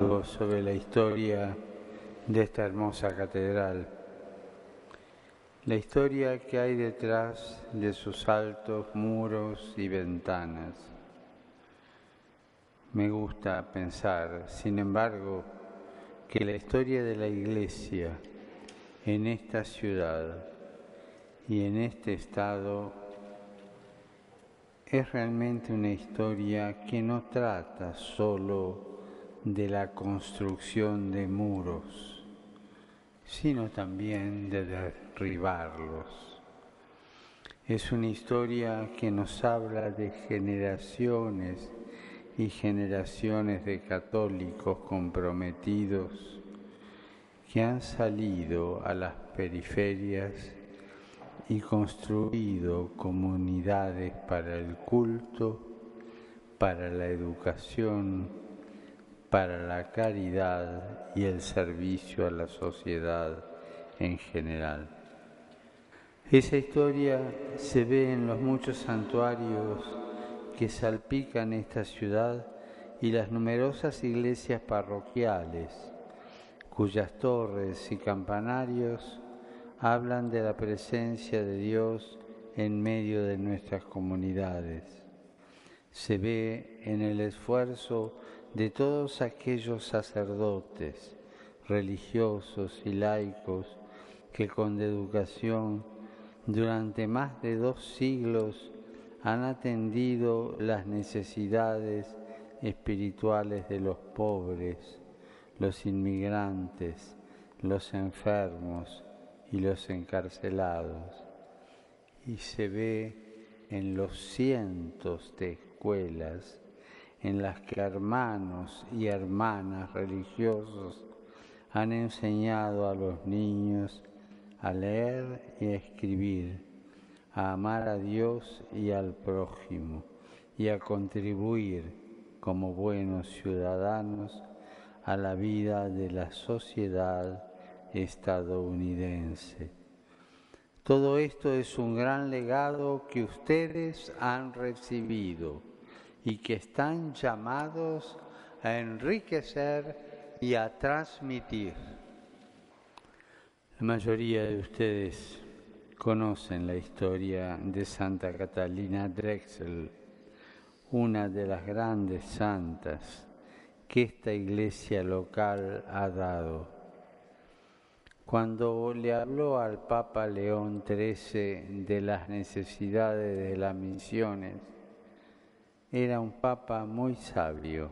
sobre la historia de esta hermosa catedral, la historia que hay detrás de sus altos muros y ventanas. Me gusta pensar, sin embargo, que la historia de la Iglesia en esta ciudad y en este estado es realmente una historia que no trata solo de la construcción de muros, sino también de derribarlos. Es una historia que nos habla de generaciones y generaciones de católicos comprometidos que han salido a las periferias y construido comunidades para el culto, para la educación, para la caridad y el servicio a la sociedad en general. Esa historia se ve en los muchos santuarios que salpican esta ciudad y las numerosas iglesias parroquiales, cuyas torres y campanarios hablan de la presencia de Dios en medio de nuestras comunidades. Se ve en el esfuerzo de todos aquellos sacerdotes, religiosos y laicos que con educación durante más de dos siglos han atendido las necesidades espirituales de los pobres, los inmigrantes, los enfermos y los encarcelados. Y se ve en los cientos de escuelas en las que hermanos y hermanas religiosos han enseñado a los niños a leer y a escribir, a amar a Dios y al prójimo y a contribuir como buenos ciudadanos a la vida de la sociedad estadounidense. Todo esto es un gran legado que ustedes han recibido y que están llamados a enriquecer y a transmitir. La mayoría de ustedes conocen la historia de Santa Catalina Drexel, una de las grandes santas que esta iglesia local ha dado. Cuando le habló al Papa León XIII de las necesidades de las misiones, era un papa muy sabio.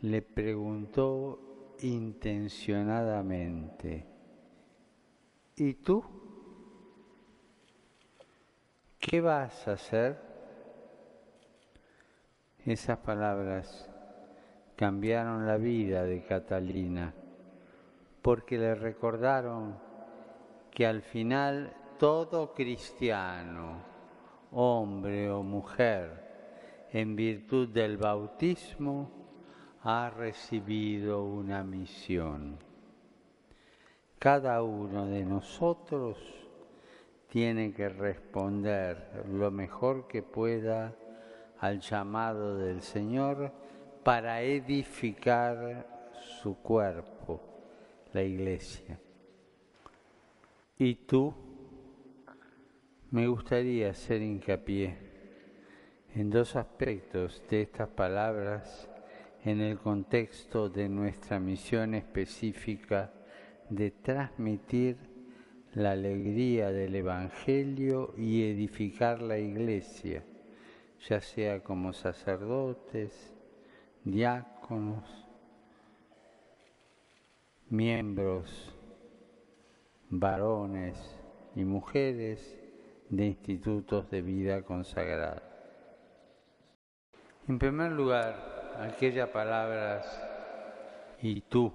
Le preguntó intencionadamente, ¿y tú? ¿Qué vas a hacer? Esas palabras cambiaron la vida de Catalina porque le recordaron que al final todo cristiano, hombre o mujer, en virtud del bautismo, ha recibido una misión. Cada uno de nosotros tiene que responder lo mejor que pueda al llamado del Señor para edificar su cuerpo, la iglesia. Y tú, me gustaría hacer hincapié en dos aspectos de estas palabras en el contexto de nuestra misión específica de transmitir la alegría del Evangelio y edificar la iglesia, ya sea como sacerdotes, diáconos, miembros, varones y mujeres de institutos de vida consagrada. En primer lugar, aquellas palabras y tú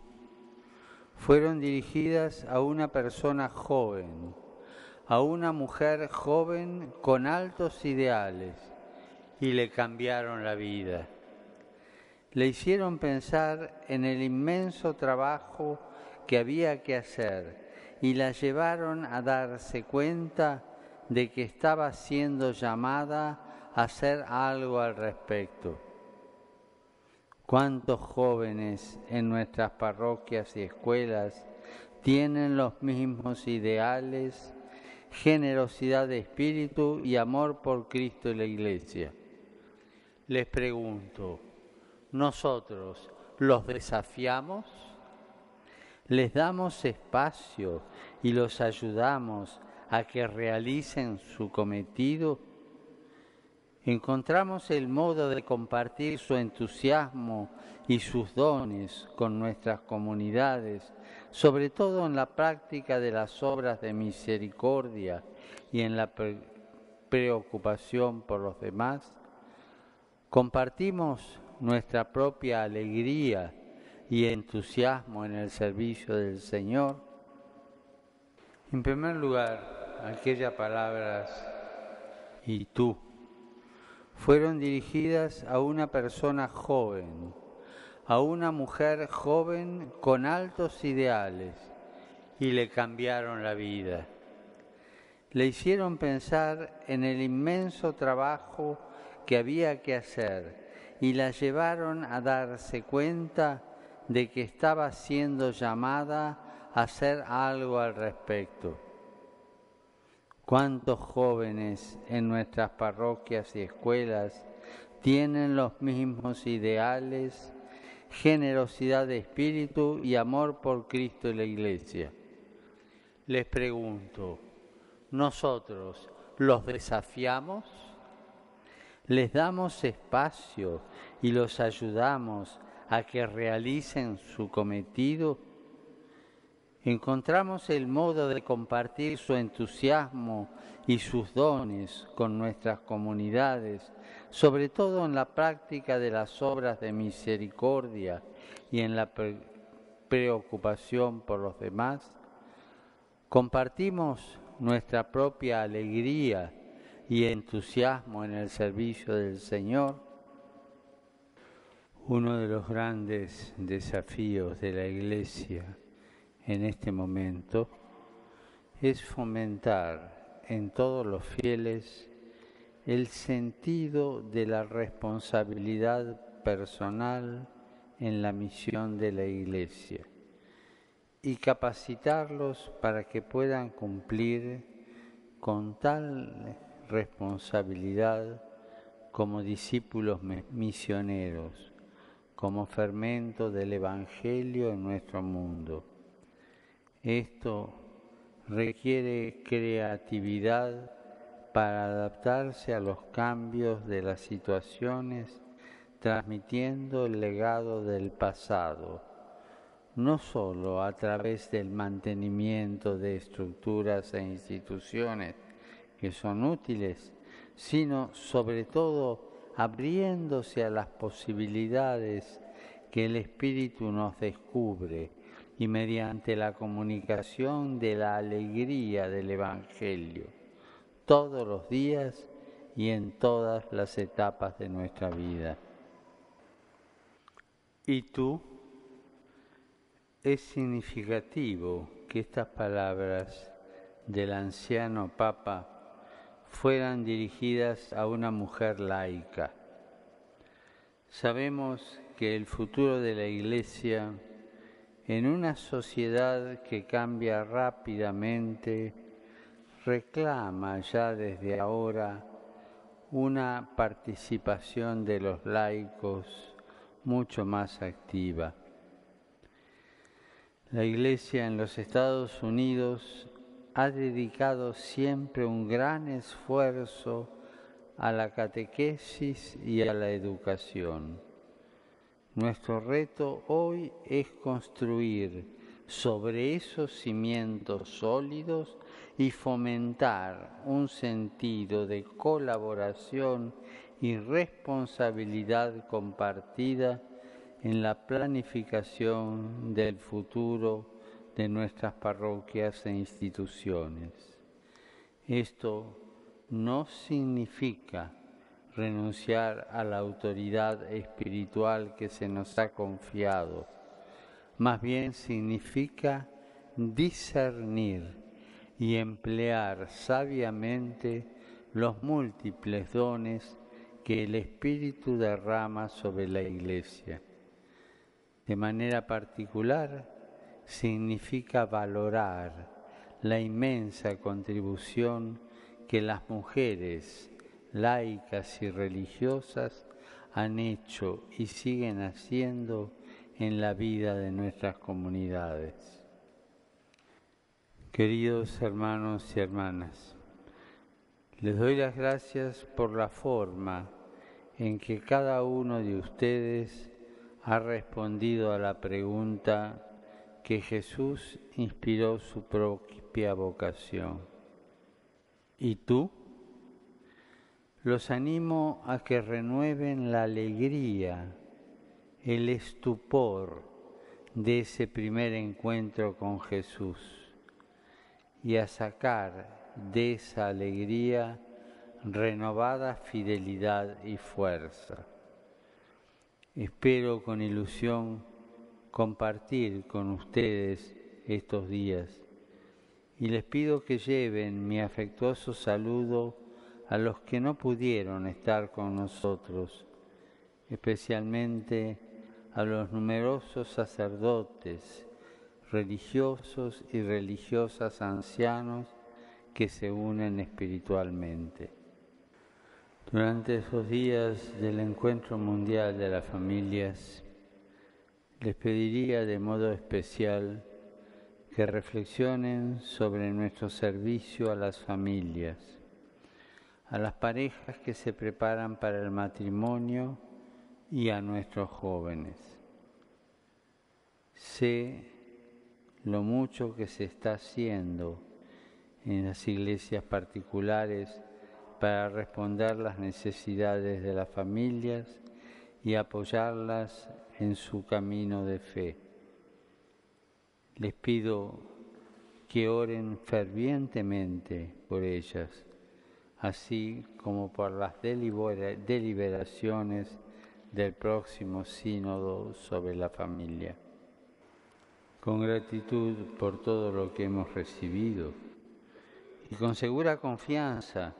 fueron dirigidas a una persona joven, a una mujer joven con altos ideales y le cambiaron la vida. Le hicieron pensar en el inmenso trabajo que había que hacer y la llevaron a darse cuenta de que estaba siendo llamada hacer algo al respecto. ¿Cuántos jóvenes en nuestras parroquias y escuelas tienen los mismos ideales, generosidad de espíritu y amor por Cristo y la Iglesia? Les pregunto, ¿nosotros los desafiamos? ¿Les damos espacio y los ayudamos a que realicen su cometido? Encontramos el modo de compartir su entusiasmo y sus dones con nuestras comunidades, sobre todo en la práctica de las obras de misericordia y en la preocupación por los demás. Compartimos nuestra propia alegría y entusiasmo en el servicio del Señor. En primer lugar, aquellas palabras, y tú, fueron dirigidas a una persona joven, a una mujer joven con altos ideales y le cambiaron la vida. Le hicieron pensar en el inmenso trabajo que había que hacer y la llevaron a darse cuenta de que estaba siendo llamada a hacer algo al respecto. ¿Cuántos jóvenes en nuestras parroquias y escuelas tienen los mismos ideales, generosidad de espíritu y amor por Cristo y la Iglesia? Les pregunto, ¿nosotros los desafiamos? ¿Les damos espacio y los ayudamos a que realicen su cometido? Encontramos el modo de compartir su entusiasmo y sus dones con nuestras comunidades, sobre todo en la práctica de las obras de misericordia y en la preocupación por los demás, compartimos nuestra propia alegría y entusiasmo en el servicio del Señor. Uno de los grandes desafíos de la Iglesia en este momento es fomentar en todos los fieles el sentido de la responsabilidad personal en la misión de la Iglesia y capacitarlos para que puedan cumplir con tal responsabilidad como discípulos misioneros, como fermento del Evangelio en nuestro mundo esto requiere creatividad para adaptarse a los cambios de las situaciones, transmitiendo el legado del pasado, no sólo a través del mantenimiento de estructuras e instituciones que son útiles, sino sobre todo abriéndose a las posibilidades que el Espíritu nos descubre y mediante la comunicación de la alegría del Evangelio todos los días y en todas las etapas de nuestra vida. ¿Y tú? Es significativo que estas palabras del anciano Papa fueran dirigidas a una mujer laica. Sabemos que el futuro de la Iglesia en una sociedad que cambia rápidamente, reclama ya desde ahora una participación de los laicos mucho más activa. La Iglesia en los Estados Unidos ha dedicado siempre un gran esfuerzo a la catequesis y a la educación nuestro reto hoy es construir sobre esos cimientos sólidos y fomentar un sentido de colaboración y responsabilidad compartida en la planificación del futuro de nuestras parroquias e instituciones. Esto no significa renunciar a la autoridad espiritual que se nos ha confiado. Más bien significa discernir y emplear sabiamente los múltiples dones que el Espíritu derrama sobre la Iglesia. De manera particular, significa valorar la inmensa contribución que las mujeres laicas y religiosas han hecho y siguen haciendo en la vida de nuestras comunidades. Queridos hermanos y hermanas, les doy las gracias por la forma en que cada uno de ustedes ha respondido a la pregunta que Jesús inspiró su propia vocación. ¿Y tú? Los animo a que renueven la alegría, el estupor de ese primer encuentro con Jesús y a sacar de esa alegría renovada fidelidad y fuerza. Espero con ilusión compartir con ustedes estos días y les pido que lleven mi afectuoso saludo a los que no pudieron estar con nosotros, especialmente a los numerosos sacerdotes, religiosos y religiosas ancianos que se unen espiritualmente. Durante esos días del Encuentro Mundial de las Familias, les pediría de modo especial que reflexionen sobre nuestro servicio a las familias, a las parejas que se preparan para el matrimonio y a nuestros jóvenes. Sé lo mucho que se está haciendo en las iglesias particulares para responder las necesidades de las familias y apoyarlas en su camino de fe. Les pido que oren fervientemente por ellas, así como por las deliberaciones del próximo sínodo sobre la familia. Con gratitud por todo lo que hemos recibido y con segura confianza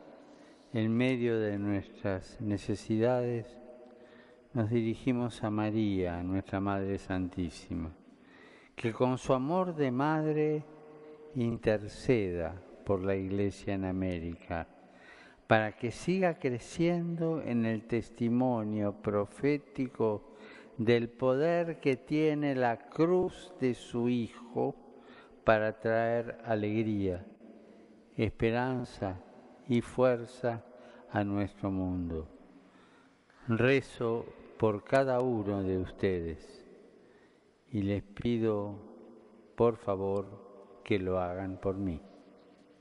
en medio de nuestras necesidades, nos dirigimos a María, nuestra Madre Santísima, que con su amor de madre interceda por la Iglesia en América, para que siga creciendo en el testimonio profético del poder que tiene la cruz de su Hijo para traer alegría, esperanza y fuerza a nuestro mundo. Rezo por cada uno de ustedes y les pido por favor que lo hagan por mí.